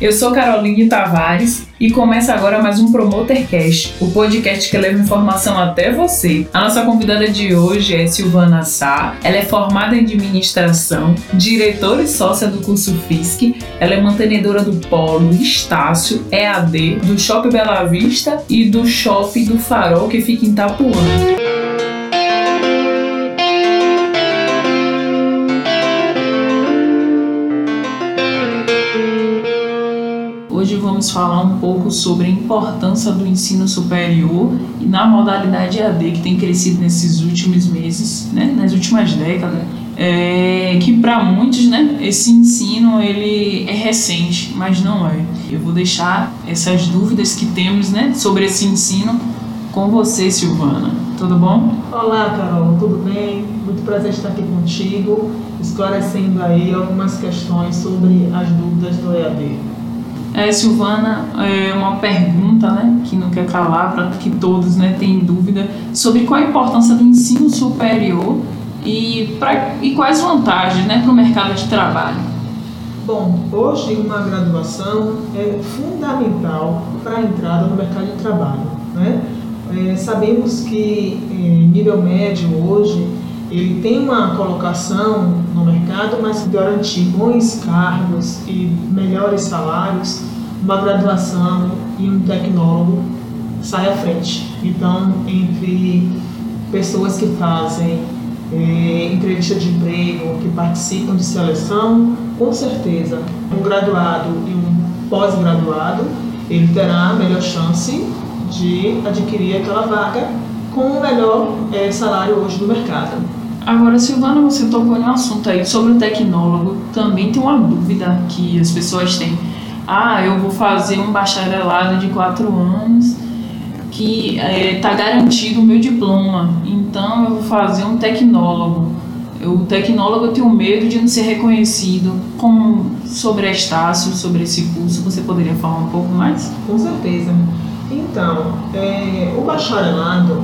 Eu sou Caroline Tavares e começa agora mais um Promotercast, o podcast que leva informação até você. A nossa convidada de hoje é Silvana Sá. Ela é formada em administração, diretora e sócia do curso FISC. Ela é mantenedora do Polo Estácio EAD, do Shopping Bela Vista e do Shopping do Farol, que fica em Itapuã. Falar um pouco sobre a importância do ensino superior e na modalidade EAD que tem crescido nesses últimos meses, né, nas últimas décadas. É, que para muitos, né, esse ensino ele é recente, mas não é. Eu vou deixar essas dúvidas que temos, né, sobre esse ensino com você, Silvana. Tudo bom? Olá, Carol, tudo bem? Muito prazer estar aqui contigo, esclarecendo aí algumas questões sobre as dúvidas do EAD. É, Silvana, é uma pergunta né, que não quer calar, para que todos né, tenham dúvida sobre qual a importância do ensino superior e, pra, e quais vantagens né, para o mercado de trabalho. Bom, hoje uma graduação é fundamental para a entrada no mercado de trabalho. Né? É, sabemos que é, nível médio hoje ele tem uma colocação no mercado, mas garantir bons cargos e melhores salários, uma graduação e um tecnólogo sai à frente. Então, entre pessoas que fazem é, entrevista de emprego, que participam de seleção, com certeza, um graduado e um pós-graduado, ele terá a melhor chance de adquirir aquela vaga com o melhor é, salário hoje no mercado. Agora, Silvana, você tocou em um assunto aí sobre o tecnólogo. Também tem uma dúvida que as pessoas têm. Ah, eu vou fazer um bacharelado de quatro anos que está é, tá garantido o meu diploma. Então, eu vou fazer um tecnólogo. O tecnólogo eu tenho medo de não ser reconhecido. Como sobre Estácio, sobre esse curso, você poderia falar um pouco mais? Com certeza. Então, é, o bacharelado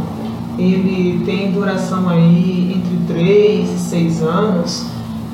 ele tem duração aí entre 3 e 6 anos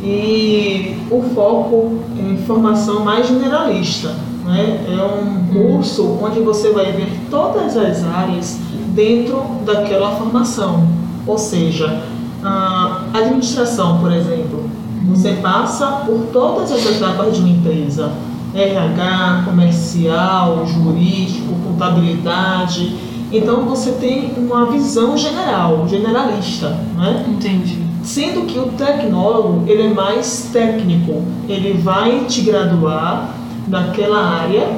e o foco é formação mais generalista. Né? É um curso onde você vai ver todas as áreas dentro daquela formação. Ou seja, a administração, por exemplo, você passa por todas as etapas de uma empresa. RH, comercial, jurídico, contabilidade, então você tem uma visão general, generalista, né? Entendi. Sendo que o tecnólogo ele é mais técnico, ele vai te graduar naquela área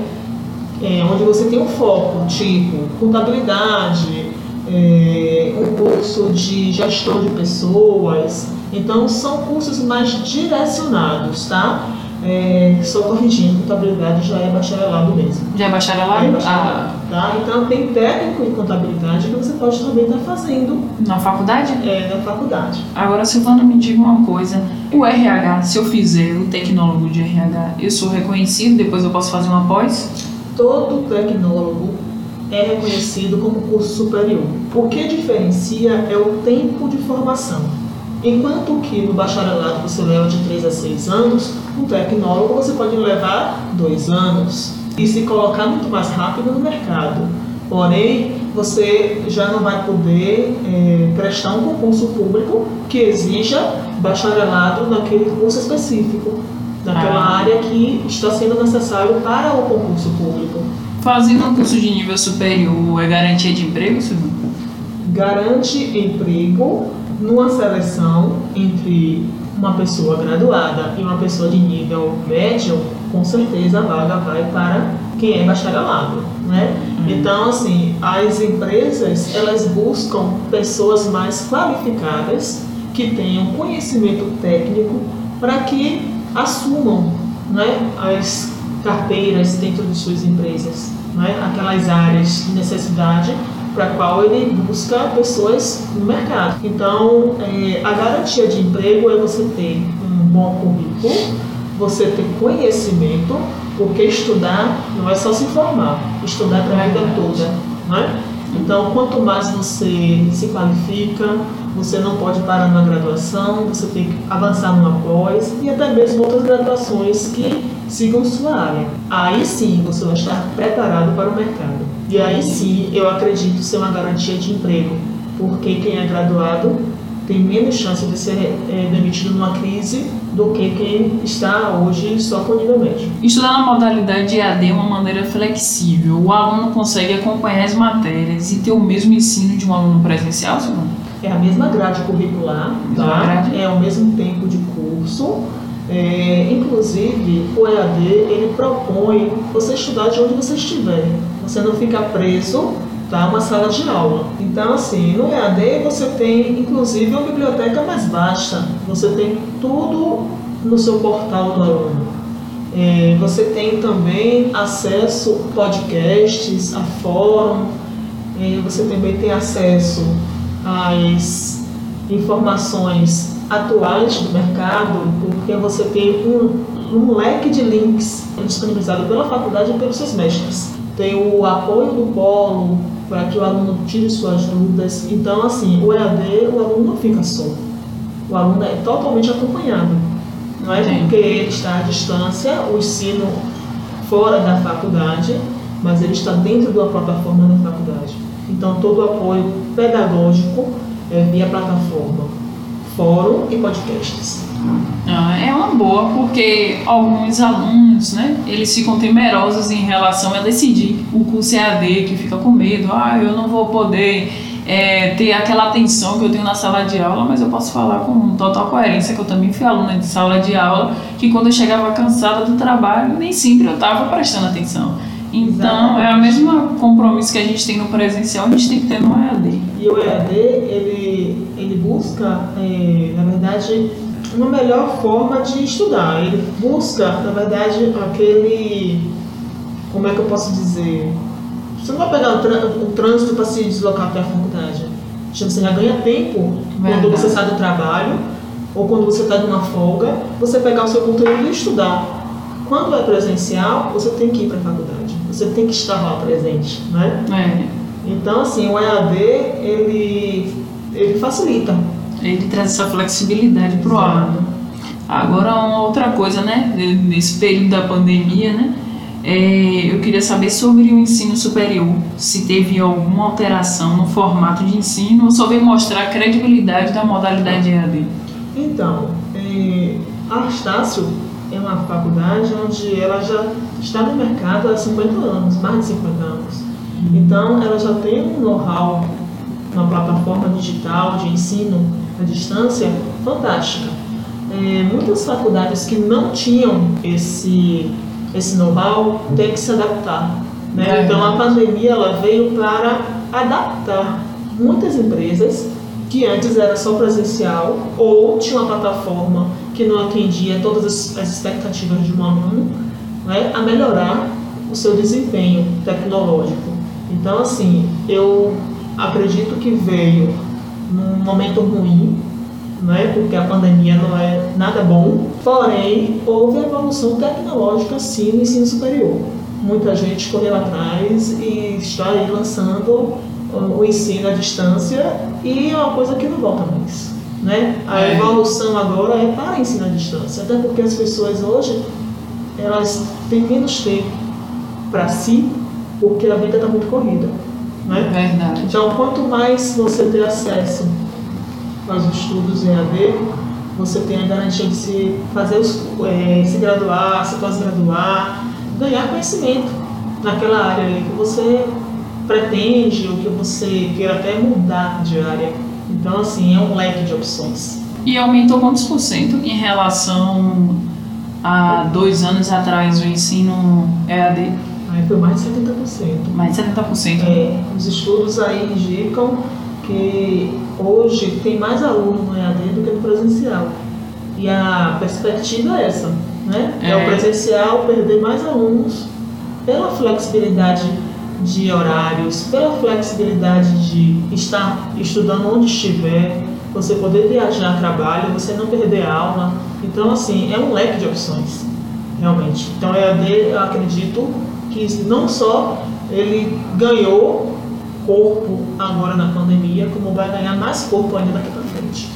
é, onde você tem um foco, tipo contabilidade, é, um curso de gestor de pessoas. Então são cursos mais direcionados, tá? É, só corrigindo, contabilidade já é bacharelado mesmo. Já é bacharelado? É bacharelado ah. Tá? Então tem técnico em contabilidade que você pode também estar fazendo. Na faculdade? É, na faculdade. Agora, Silvana, me diga uma coisa. O RH, se eu fizer o tecnólogo de RH, eu sou reconhecido, depois eu posso fazer uma pós? Todo tecnólogo é reconhecido como curso superior. O que diferencia é o tempo de formação. Enquanto que no bacharelado você leva de 3 a 6 anos, no tecnólogo você pode levar 2 anos e se colocar muito mais rápido no mercado. Porém, você já não vai poder é, prestar um concurso público que exija bacharelado naquele curso específico, naquela ah. área que está sendo necessário para o concurso público. Fazendo um curso de nível superior é garantia de emprego, Silvio? Garante emprego numa seleção entre uma pessoa graduada e uma pessoa de nível médio, com certeza a vaga vai para quem é bacharelado, né? Uhum. Então, assim, as empresas, elas buscam pessoas mais qualificadas, que tenham conhecimento técnico, para que assumam né, as carteiras dentro de suas empresas, né? aquelas áreas de necessidade para qual ele busca pessoas no mercado. Então, é, a garantia de emprego é você ter um bom currículo, você ter conhecimento, porque estudar não é só se formar, estudar para a vida toda. Né? Então, quanto mais você se qualifica, você não pode parar na graduação, você tem que avançar numa pós e até mesmo outras graduações que sigam sua área. Aí sim você vai estar preparado para o mercado. E aí sim eu acredito ser uma garantia de emprego, porque quem é graduado tem menos chance de ser é, demitido numa crise do que quem está hoje só com nível médio. Estudar na modalidade EAD é uma maneira flexível. O aluno consegue acompanhar as matérias e ter o mesmo ensino de um aluno presencial, Simone? É a mesma grade curricular, tá? Grade. é o mesmo tempo de curso. É, inclusive, o EAD ele propõe você estudar de onde você estiver. Você não fica preso tá? uma sala de aula. Então, assim, no EAD você tem, inclusive, uma biblioteca mais vasta. Você tem tudo no seu portal do aluno. É, você tem também acesso a podcasts, a fórum, é, você também tem acesso às informações atuais do mercado, porque você tem um, um leque de links disponibilizado pela faculdade e pelos seus mestres. Tem o apoio do polo, para que o aluno tire suas dúvidas. Então, assim, o EAD, o aluno não fica só. O aluno é totalmente acompanhado. Não é Sim. porque ele está à distância, o ensino fora da faculdade, mas ele está dentro da plataforma da faculdade. Então, todo o apoio pedagógico é via plataforma, fórum e podcasts. Ah, é uma boa porque alguns alunos, né, eles ficam temerosos em relação a decidir o curso EAD, que fica com medo, ah, eu não vou poder é, ter aquela atenção que eu tenho na sala de aula, mas eu posso falar com total coerência que eu também fui aluna de sala de aula, que quando eu chegava cansada do trabalho, nem sempre eu estava prestando atenção. Então, Exatamente. é o mesmo compromisso que a gente tem no presencial, a gente tem que ter no EAD. E o EAD, ele, ele busca, é, na verdade, uma melhor forma de estudar. Ele busca, na verdade, aquele. Como é que eu posso dizer? Você não vai pegar o, trânsito para se deslocar até a faculdade. Você já ganha tempo verdade. quando você sai do trabalho ou quando você está numa folga, você pegar o seu conteúdo e estudar. Quando é presencial, você tem que ir para a faculdade. Você tem que estar lá presente, né? É. Então, assim, o EAD, ele, ele facilita ele traz essa flexibilidade para o aluno. Agora, uma outra coisa, né? Nesse período da pandemia, né? É, eu queria saber sobre o ensino superior, se teve alguma alteração no formato de ensino ou só veio mostrar a credibilidade da modalidade EAD. Então, é, a Estácio é uma faculdade onde ela já está no mercado há 50 anos, mais de 50 anos. Então, ela já tem um know-how, uma plataforma digital de ensino à distância fantástica. É, muitas faculdades que não tinham esse, esse know-how têm que se adaptar. Né? É. Então a pandemia ela veio para adaptar muitas empresas que antes era só presencial ou tinha uma plataforma que não atendia todas as, as expectativas de um aluno né, a melhorar o seu desempenho tecnológico. Então, assim, eu acredito que veio num momento ruim, né, porque a pandemia não é nada bom, porém houve evolução tecnológica sim no ensino superior. Muita gente correu atrás e está aí lançando o ensino à distância e é uma coisa que não volta mais. Né? A é. evolução agora é para ensino à distância, até porque as pessoas hoje elas têm menos tempo para si, porque a vida está muito corrida. Né? Verdade. Então, quanto mais você ter acesso aos estudos EAD, você tem a garantia de se fazer os, é, se graduar, se pós-graduar, ganhar conhecimento naquela área que você pretende ou que você queira até mudar de área. Então, assim, é um leque de opções. E aumentou quantos por cento em relação a dois anos atrás o ensino EAD? Aí foi mais de 70%. Mais de 70%? É, os estudos aí indicam que hoje tem mais aluno no EAD do que no presencial. E a perspectiva é essa, né? É, é o presencial perder mais alunos pela flexibilidade de horários, pela flexibilidade de estar estudando onde estiver, você poder viajar a trabalho, você não perder aula. Então, assim, é um leque de opções, realmente. Então, EAD, eu acredito que não só ele ganhou corpo agora na pandemia, como vai ganhar mais corpo ainda daqui para frente.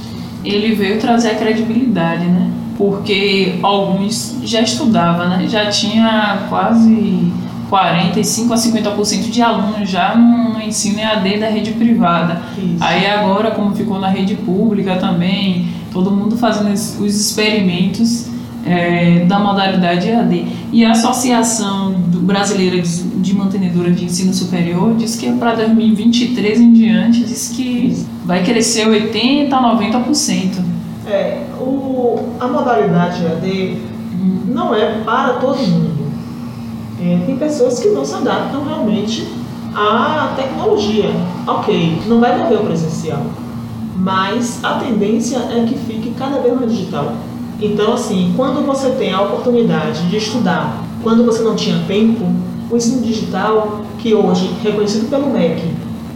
Ele veio trazer a credibilidade, né? Porque alguns já estudavam, né? Já tinha quase 45 a 50% de alunos já no, no, ensino EAD da rede privada. Isso. Aí agora, como ficou na rede pública também, todo mundo fazendo os experimentos é, da modalidade EAD. E a Associação Brasileira de, de Mantenedoras de Ensino Superior diz que para 2023 em diante, diz que vai crescer 80% a 90%. É, o, a modalidade EAD hum. não é para todo mundo é, tem pessoas que não se adaptam realmente à tecnologia. Ok, não vai morrer o presencial, mas a tendência é que fique cada vez mais digital. Então, assim, quando você tem a oportunidade de estudar, quando você não tinha tempo, o ensino digital, que hoje, reconhecido pelo MEC,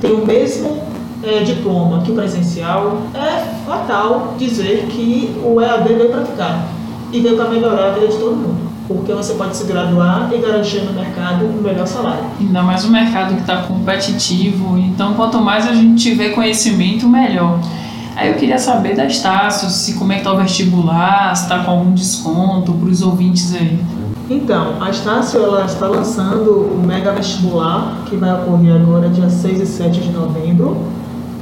tem o mesmo é, diploma que o presencial, é fatal dizer que o EAD veio para ficar e veio para melhorar a vida de todo mundo porque você pode se graduar e garantir no mercado um melhor salário. Ainda mais o mercado que está competitivo, então quanto mais a gente tiver conhecimento, melhor. Aí eu queria saber da Estácio, se como é que está o vestibular, se está com algum desconto para os ouvintes aí. Então, a Estácio ela está lançando o Mega Vestibular, que vai ocorrer agora dia 6 e 7 de novembro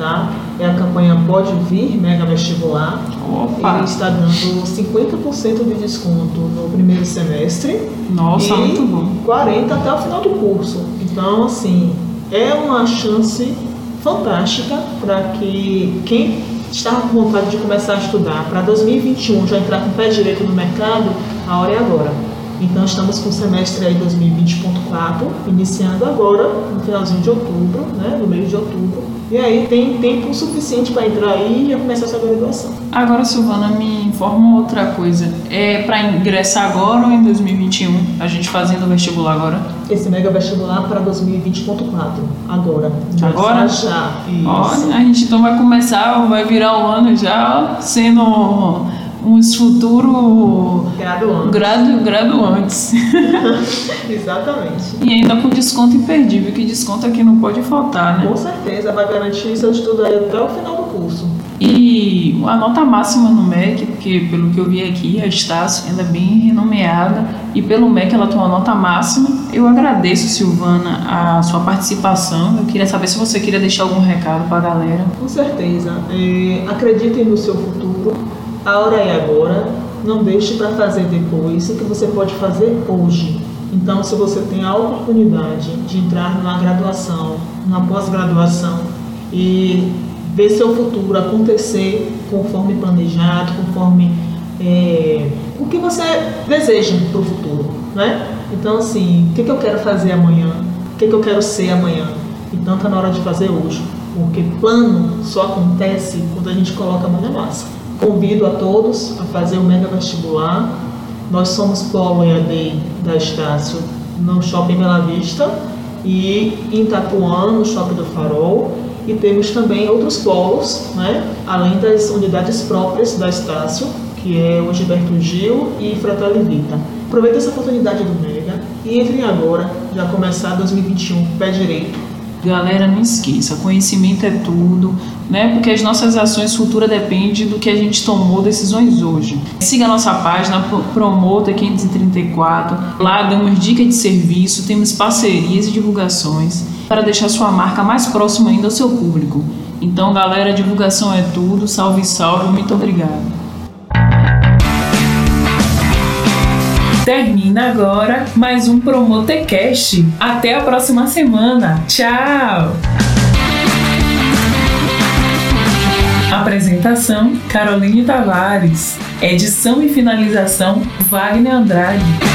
tá? É a campanha Pode Vir Mega Vestibular. Opa. Ele está dando 50% de desconto no primeiro semestre. Nossa, e muito bom. 40% até o final do curso. Então, assim, é uma chance fantástica para que quem estava com vontade de começar a estudar para 2021 já entrar com o pé direito no mercado, a hora é agora. Então estamos com o semestre aí 2020.4, iniciando agora, no finalzinho de outubro, né, no mês de outubro. E aí tem tempo suficiente para entrar aí e começar essa graduação. Agora, Silvana, me informa outra coisa. É para ingressar agora ou em 2021? A gente fazendo o vestibular agora? Esse mega vestibular para 2020.4, agora. Agora? Já. Isso. Olha, a gente então vai começar, vai virar o ano já sendo uns futuro graduantes. Gradu, graduantes. Exatamente. E ainda com desconto imperdível, que desconto aqui não pode faltar, né? Com certeza, vai garantir seu estudo aí até o final do curso. E a nota máxima no MEC, porque pelo que eu vi aqui, a Estácio ela é bem renomeada e pelo MEC ela tem uma nota máxima. Eu agradeço, Silvana, a sua participação. Eu queria saber se você queria deixar algum recado para a galera. Com certeza. É, acreditem no seu futuro a hora é agora, não deixe para fazer depois o que você pode fazer hoje. Então, se você tem a oportunidade de entrar numa graduação, numa pós-graduação e ver seu futuro acontecer conforme planejado, conforme é, o que você deseja para o futuro, né? Então, assim, o que, que eu quero fazer amanhã? O que, que eu quero ser amanhã? Então, está na hora de fazer hoje, porque plano só acontece quando a gente coloca a mão na massa. Convido a todos a fazer o mega vestibular. Nós somos polo EAD da Estácio no Shopping Bela Vista e em Itapuã, no Shopping do Farol. E temos também outros polos, né? além das unidades próprias da Estácio, que é o Gilberto Gil e Fratelli Vita. Aproveite essa oportunidade do Mega e entrem agora, já começar 2021, pé direito, Galera, não esqueça, conhecimento é tudo, né? Porque as nossas ações futuras dependem do que a gente tomou decisões hoje. Siga a nossa página Promota 534. Lá damos dicas de serviço, temos parcerias e divulgações para deixar sua marca mais próxima ainda ao seu público. Então, galera, divulgação é tudo. Salve, salve, muito obrigado. Termina agora mais um Promotecast. Até a próxima semana. Tchau! Apresentação: Caroline Tavares. Edição e finalização: Wagner Andrade.